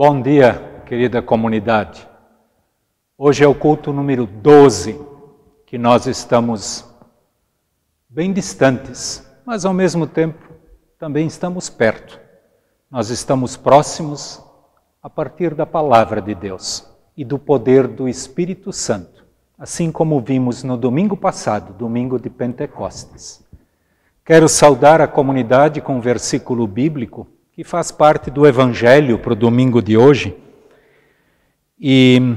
Bom dia, querida comunidade. Hoje é o culto número 12 que nós estamos bem distantes, mas ao mesmo tempo também estamos perto. Nós estamos próximos a partir da palavra de Deus e do poder do Espírito Santo, assim como vimos no domingo passado, domingo de Pentecostes. Quero saudar a comunidade com um versículo bíblico que faz parte do Evangelho para o domingo de hoje. E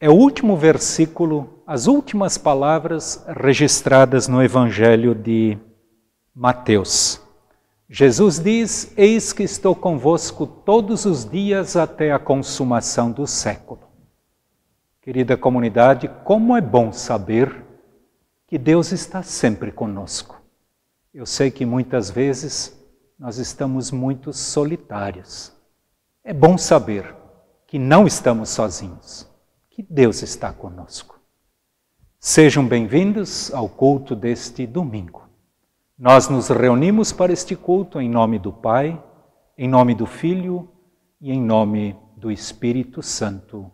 é o último versículo, as últimas palavras registradas no Evangelho de Mateus. Jesus diz: Eis que estou convosco todos os dias até a consumação do século. Querida comunidade, como é bom saber que Deus está sempre conosco. Eu sei que muitas vezes nós estamos muito solitários. É bom saber que não estamos sozinhos, que Deus está conosco. Sejam bem-vindos ao culto deste domingo. Nós nos reunimos para este culto em nome do Pai, em nome do Filho e em nome do Espírito Santo.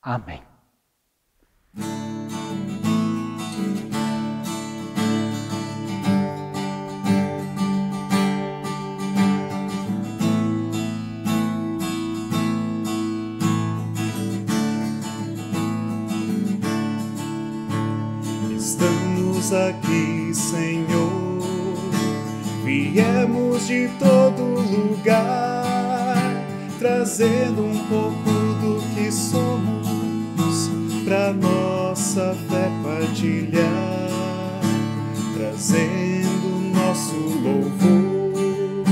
Amém. Aqui, Senhor, viemos de todo lugar, trazendo um pouco do que somos para nossa fé partilhar, trazendo nosso louvor,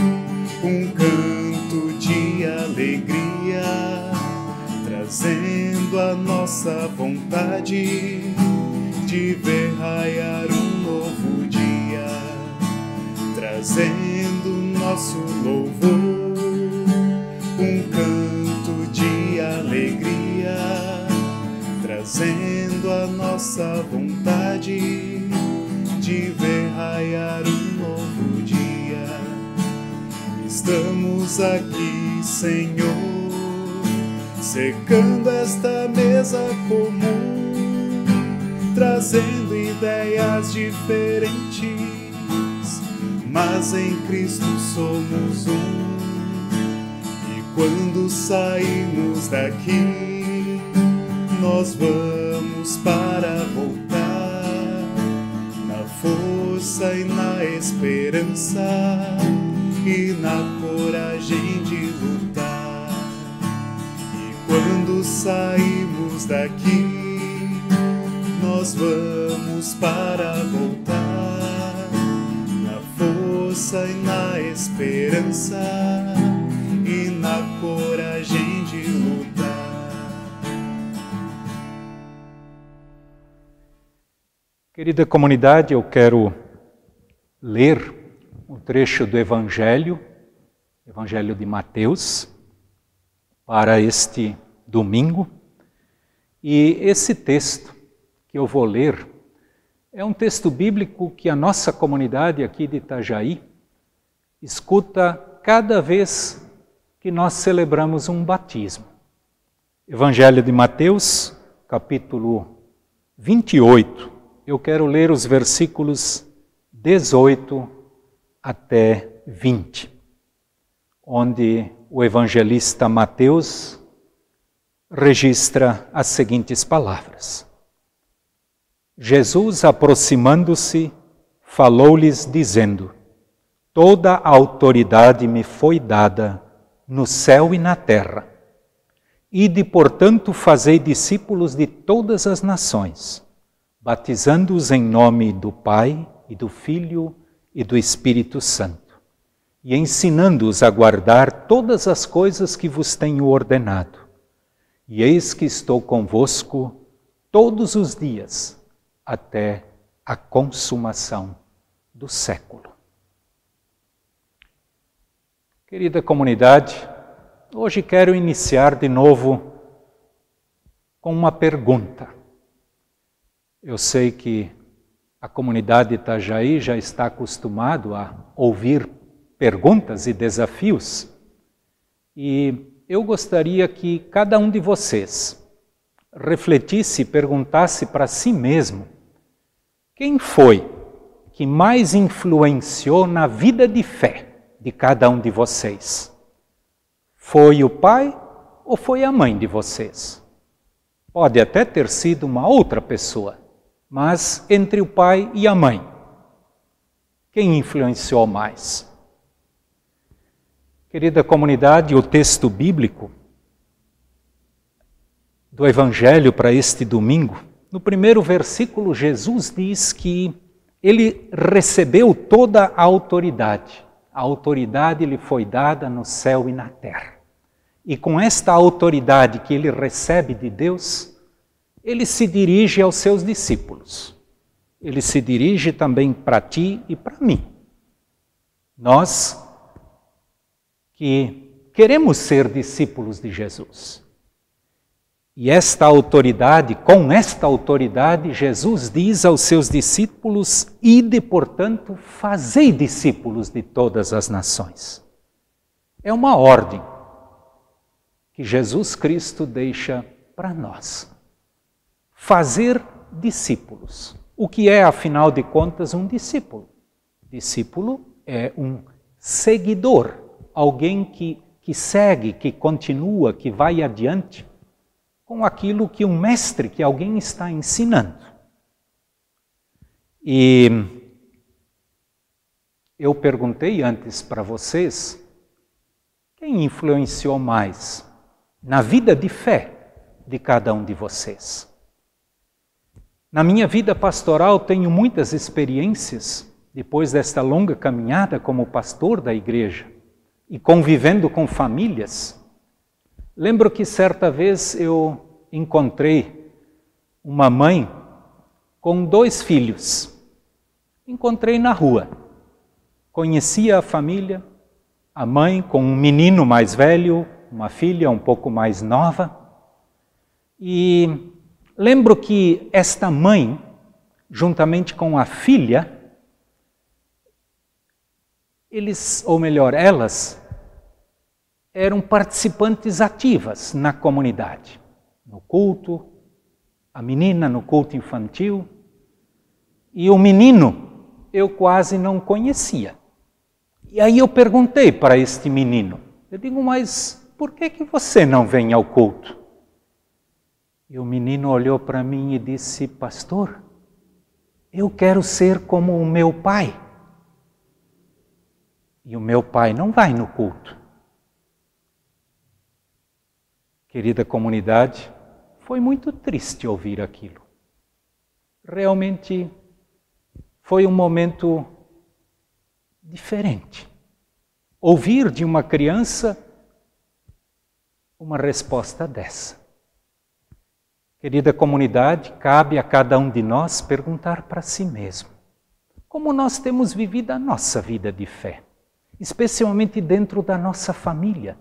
um canto de alegria, trazendo a nossa vontade secando esta mesa comum trazendo ideias diferentes, mas em Cristo somos um. E quando saímos daqui, nós vamos para voltar na força e na esperança e na coragem de lutar. Saímos daqui, nós vamos para voltar na força e na esperança e na coragem de lutar. Querida comunidade, eu quero ler um trecho do Evangelho, Evangelho de Mateus, para este domingo. E esse texto que eu vou ler é um texto bíblico que a nossa comunidade aqui de Itajaí escuta cada vez que nós celebramos um batismo. Evangelho de Mateus, capítulo 28. Eu quero ler os versículos 18 até 20, onde o evangelista Mateus registra as seguintes palavras. Jesus, aproximando-se, falou-lhes, dizendo: Toda a autoridade me foi dada no céu e na terra. Ide, portanto, fazei discípulos de todas as nações, batizando-os em nome do Pai e do Filho e do Espírito Santo e ensinando-os a guardar todas as coisas que vos tenho ordenado. E eis que estou convosco todos os dias até a consumação do século. Querida comunidade, hoje quero iniciar de novo com uma pergunta. Eu sei que a comunidade Itajaí já está acostumado a ouvir perguntas e desafios, e eu gostaria que cada um de vocês refletisse e perguntasse para si mesmo quem foi que mais influenciou na vida de fé de cada um de vocês? Foi o pai ou foi a mãe de vocês? Pode até ter sido uma outra pessoa, mas entre o pai e a mãe, quem influenciou mais? Querida comunidade, o texto bíblico do Evangelho para este domingo, no primeiro versículo, Jesus diz que ele recebeu toda a autoridade. A autoridade lhe foi dada no céu e na terra. E com esta autoridade que ele recebe de Deus, ele se dirige aos seus discípulos. Ele se dirige também para ti e para mim. Nós que queremos ser discípulos de Jesus. E esta autoridade, com esta autoridade, Jesus diz aos seus discípulos: Ide, portanto, fazei discípulos de todas as nações. É uma ordem que Jesus Cristo deixa para nós. Fazer discípulos. O que é, afinal de contas, um discípulo? Discípulo é um seguidor alguém que, que segue, que continua, que vai adiante com aquilo que um mestre, que alguém está ensinando. E eu perguntei antes para vocês quem influenciou mais na vida de fé de cada um de vocês. Na minha vida pastoral tenho muitas experiências depois desta longa caminhada como pastor da igreja e convivendo com famílias. Lembro que certa vez eu encontrei uma mãe com dois filhos. Encontrei na rua. Conhecia a família, a mãe com um menino mais velho, uma filha um pouco mais nova. E lembro que esta mãe, juntamente com a filha, eles, ou melhor, elas, eram participantes ativas na comunidade, no culto, a menina no culto infantil, e o menino eu quase não conhecia. E aí eu perguntei para este menino, eu digo, mas por que, que você não vem ao culto? E o menino olhou para mim e disse, pastor, eu quero ser como o meu pai. E o meu pai não vai no culto. Querida comunidade, foi muito triste ouvir aquilo. Realmente foi um momento diferente. Ouvir de uma criança uma resposta dessa. Querida comunidade, cabe a cada um de nós perguntar para si mesmo: como nós temos vivido a nossa vida de fé? Especialmente dentro da nossa família,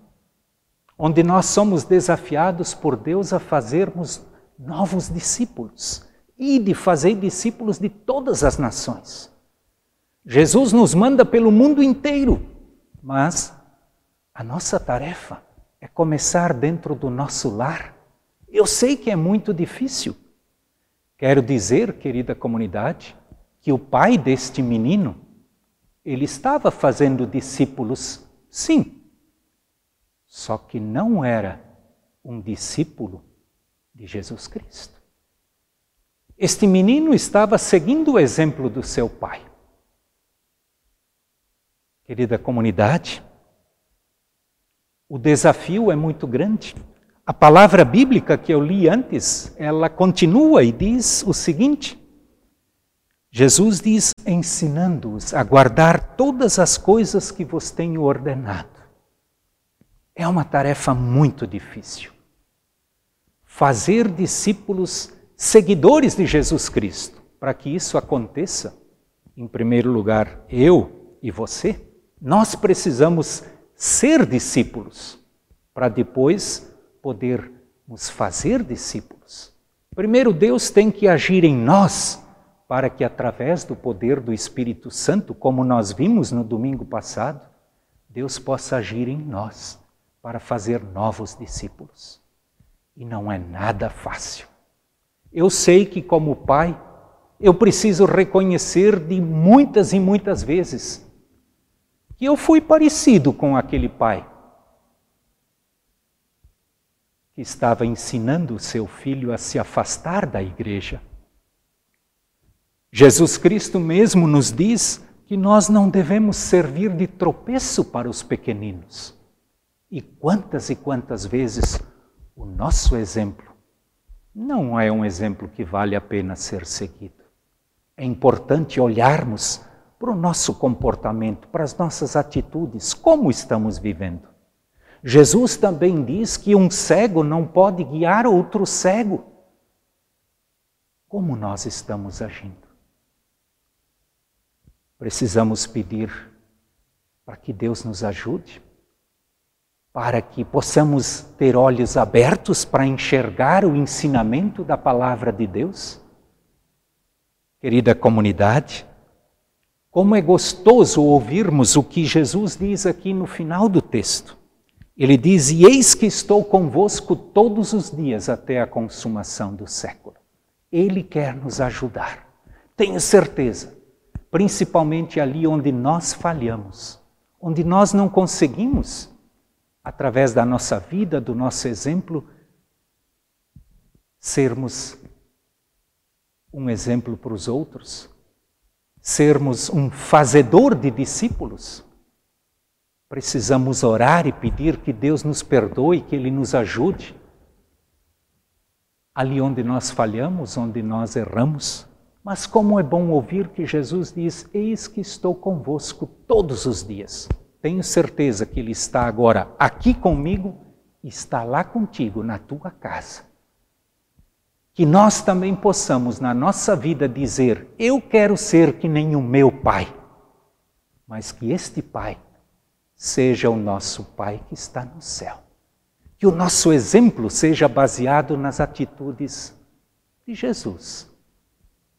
onde nós somos desafiados por Deus a fazermos novos discípulos e de fazer discípulos de todas as nações. Jesus nos manda pelo mundo inteiro, mas a nossa tarefa é começar dentro do nosso lar. Eu sei que é muito difícil. Quero dizer, querida comunidade, que o pai deste menino ele estava fazendo discípulos, sim, só que não era um discípulo de Jesus Cristo. Este menino estava seguindo o exemplo do seu pai. Querida comunidade, o desafio é muito grande. A palavra bíblica que eu li antes, ela continua e diz o seguinte: Jesus diz, ensinando-os a guardar todas as coisas que vos tenho ordenado. É uma tarefa muito difícil. Fazer discípulos seguidores de Jesus Cristo. Para que isso aconteça, em primeiro lugar, eu e você, nós precisamos ser discípulos para depois podermos fazer discípulos. Primeiro, Deus tem que agir em nós para que, através do poder do Espírito Santo, como nós vimos no domingo passado, Deus possa agir em nós para fazer novos discípulos. E não é nada fácil. Eu sei que, como pai, eu preciso reconhecer de muitas e muitas vezes que eu fui parecido com aquele pai que estava ensinando o seu filho a se afastar da igreja. Jesus Cristo mesmo nos diz que nós não devemos servir de tropeço para os pequeninos. E quantas e quantas vezes o nosso exemplo não é um exemplo que vale a pena ser seguido. É importante olharmos para o nosso comportamento, para as nossas atitudes, como estamos vivendo. Jesus também diz que um cego não pode guiar outro cego. Como nós estamos agindo? Precisamos pedir para que Deus nos ajude, para que possamos ter olhos abertos para enxergar o ensinamento da palavra de Deus. Querida comunidade, como é gostoso ouvirmos o que Jesus diz aqui no final do texto. Ele diz: E eis que estou convosco todos os dias até a consumação do século. Ele quer nos ajudar. Tenho certeza principalmente ali onde nós falhamos, onde nós não conseguimos, através da nossa vida, do nosso exemplo, sermos um exemplo para os outros, sermos um fazedor de discípulos. Precisamos orar e pedir que Deus nos perdoe, que Ele nos ajude. Ali onde nós falhamos, onde nós erramos, mas como é bom ouvir que Jesus diz: Eis que estou convosco todos os dias. Tenho certeza que Ele está agora aqui comigo e está lá contigo na tua casa. Que nós também possamos, na nossa vida, dizer: Eu quero ser que nem o meu Pai, mas que este Pai seja o nosso Pai que está no céu. Que o nosso exemplo seja baseado nas atitudes de Jesus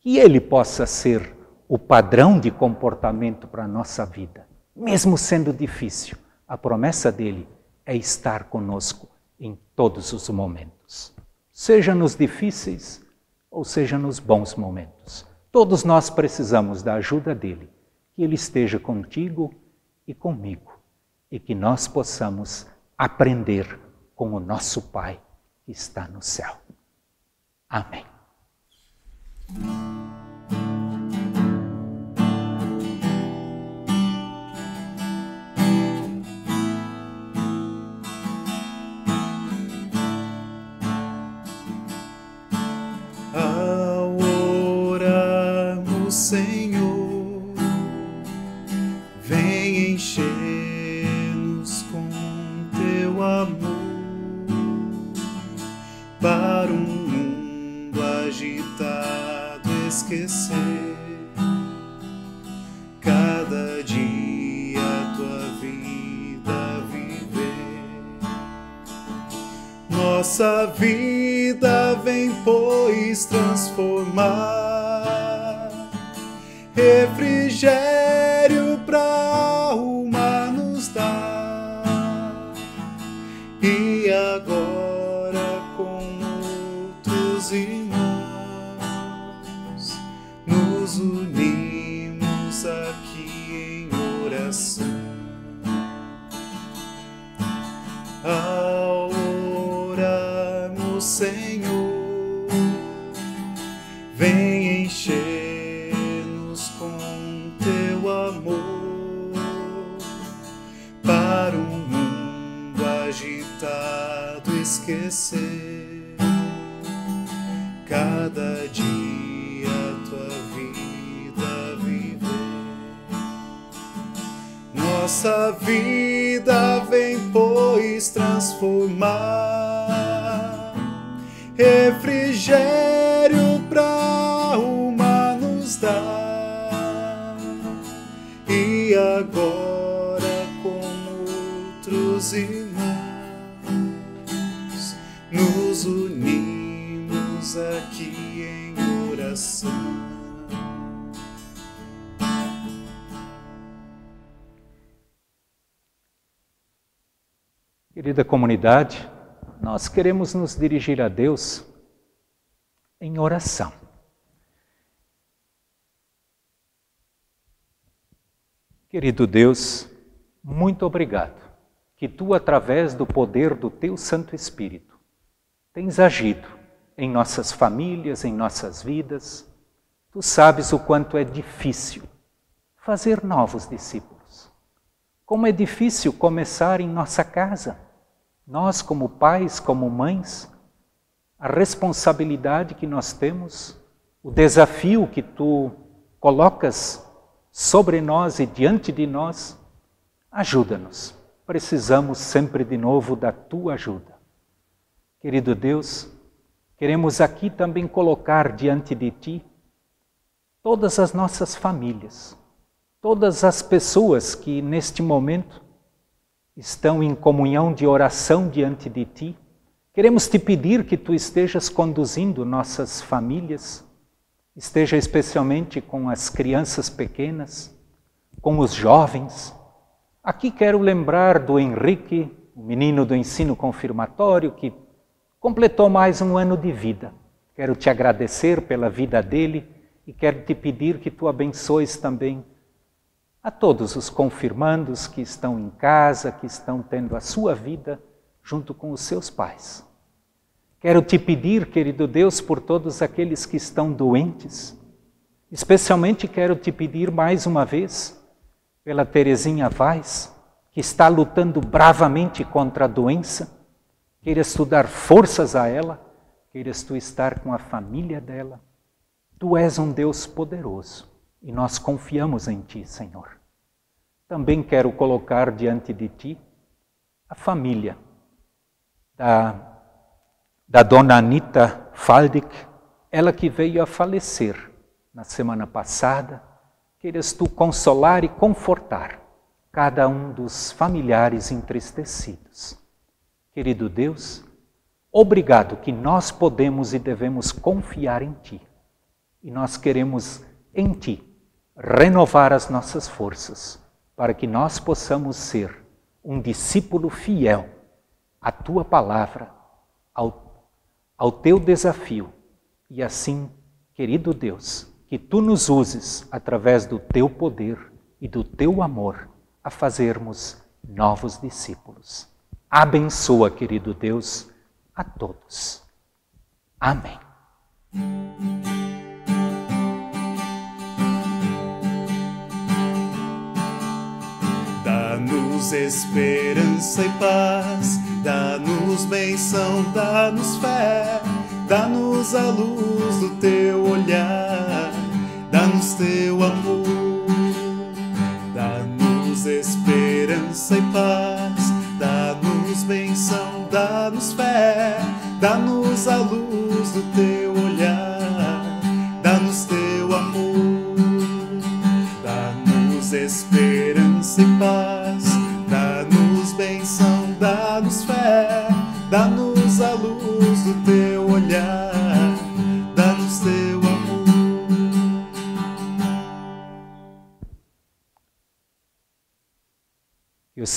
que ele possa ser o padrão de comportamento para a nossa vida, mesmo sendo difícil. A promessa dele é estar conosco em todos os momentos, seja nos difíceis ou seja nos bons momentos. Todos nós precisamos da ajuda dele, que ele esteja contigo e comigo, e que nós possamos aprender com o nosso Pai que está no céu. Amém. Música nossa vida vem, pois, transformar. Refrigério pra alma nos dar. E agora com outros irmãos crescer cada dia tua vida viver. Nossa vida vem, pois, transformar, refrigerar Querida comunidade, nós queremos nos dirigir a Deus em oração. Querido Deus, muito obrigado que tu, através do poder do teu Santo Espírito, tens agido em nossas famílias, em nossas vidas. Tu sabes o quanto é difícil fazer novos discípulos. Como é difícil começar em nossa casa nós, como pais, como mães, a responsabilidade que nós temos, o desafio que tu colocas sobre nós e diante de nós, ajuda-nos. Precisamos sempre de novo da tua ajuda. Querido Deus, queremos aqui também colocar diante de ti todas as nossas famílias, todas as pessoas que neste momento estão em comunhão de oração diante de Ti. Queremos te pedir que Tu estejas conduzindo nossas famílias, esteja especialmente com as crianças pequenas, com os jovens. Aqui quero lembrar do Henrique, o menino do ensino confirmatório, que completou mais um ano de vida. Quero te agradecer pela vida dele e quero te pedir que tu abençoes também a todos os confirmandos que estão em casa, que estão tendo a sua vida junto com os seus pais. Quero te pedir, querido Deus, por todos aqueles que estão doentes. Especialmente quero te pedir mais uma vez pela Terezinha Vaz, que está lutando bravamente contra a doença. Queiras tu dar forças a ela, queiras tu estar com a família dela. Tu és um Deus poderoso e nós confiamos em Ti, Senhor. Também quero colocar diante de Ti a família da, da dona Anita Faldic, ela que veio a falecer na semana passada. Queiras Tu consolar e confortar cada um dos familiares entristecidos. Querido Deus, obrigado que nós podemos e devemos confiar em Ti. E nós queremos em Ti renovar as nossas forças, para que nós possamos ser um discípulo fiel à tua palavra, ao, ao teu desafio. E assim, querido Deus, que tu nos uses através do teu poder e do teu amor a fazermos novos discípulos. Abençoa, querido Deus, a todos. Amém. Dá-nos esperança e paz, dá-nos benção, dá-nos fé, dá-nos a luz do teu olhar, dá-nos teu amor.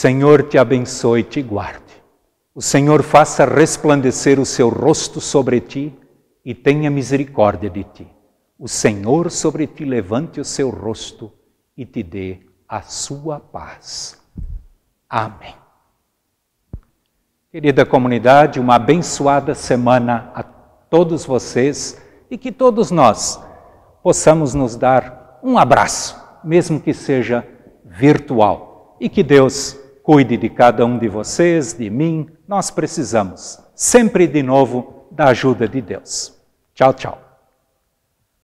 Senhor te abençoe e te guarde. O Senhor faça resplandecer o seu rosto sobre ti e tenha misericórdia de ti. O Senhor sobre ti levante o seu rosto e te dê a sua paz. Amém. Querida comunidade, uma abençoada semana a todos vocês e que todos nós possamos nos dar um abraço, mesmo que seja virtual, e que Deus cuide de cada um de vocês, de mim. Nós precisamos sempre de novo da ajuda de Deus. Tchau, tchau.